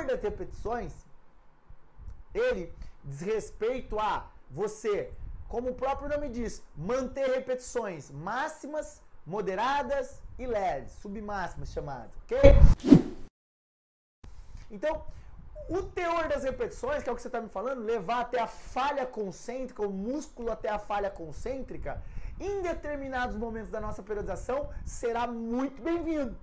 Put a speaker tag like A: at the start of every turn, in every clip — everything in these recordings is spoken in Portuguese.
A: teor das repetições, ele diz respeito a você, como o próprio nome diz, manter repetições máximas, moderadas e leves, submáximas chamadas, ok? Então, o teor das repetições, que é o que você está me falando, levar até a falha concêntrica, o músculo até a falha concêntrica, em determinados momentos da nossa periodização, será muito bem-vindo.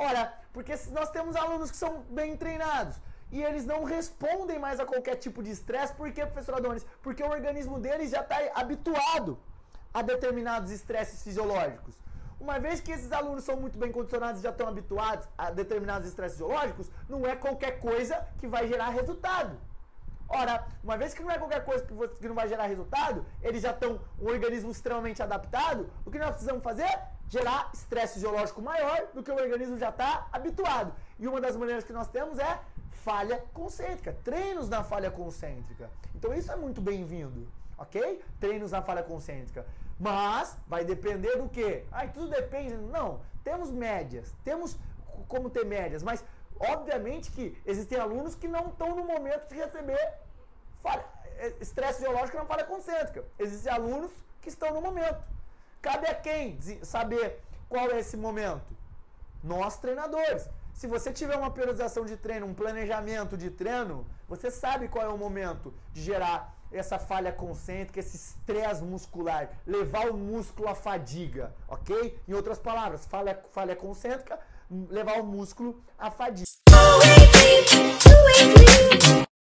A: Ora, porque nós temos alunos que são bem treinados e eles não respondem mais a qualquer tipo de estresse, por quê, professor Adonis? Porque o organismo deles já está habituado a determinados estresses fisiológicos. Uma vez que esses alunos são muito bem condicionados e já estão habituados a determinados estresses fisiológicos, não é qualquer coisa que vai gerar resultado. Ora, uma vez que não é qualquer coisa que, você, que não vai gerar resultado, eles já estão um organismo extremamente adaptado, o que nós precisamos fazer? Gerar estresse fisiológico maior do que o organismo já está habituado. E uma das maneiras que nós temos é falha concêntrica, treinos na falha concêntrica. Então isso é muito bem-vindo, ok? Treinos na falha concêntrica. Mas vai depender do quê? Ai, tudo depende. Não, temos médias, temos como ter médias, mas obviamente que existem alunos que não estão no momento de receber falha, é, estresse biológico na falha concêntrica. Existem alunos que estão no momento. Cabe a quem saber qual é esse momento? Nós, treinadores. Se você tiver uma periodização de treino, um planejamento de treino, você sabe qual é o momento de gerar essa falha concêntrica, esse estresse muscular, levar o músculo à fadiga, ok? Em outras palavras, falha, falha concêntrica, levar o músculo à fadiga.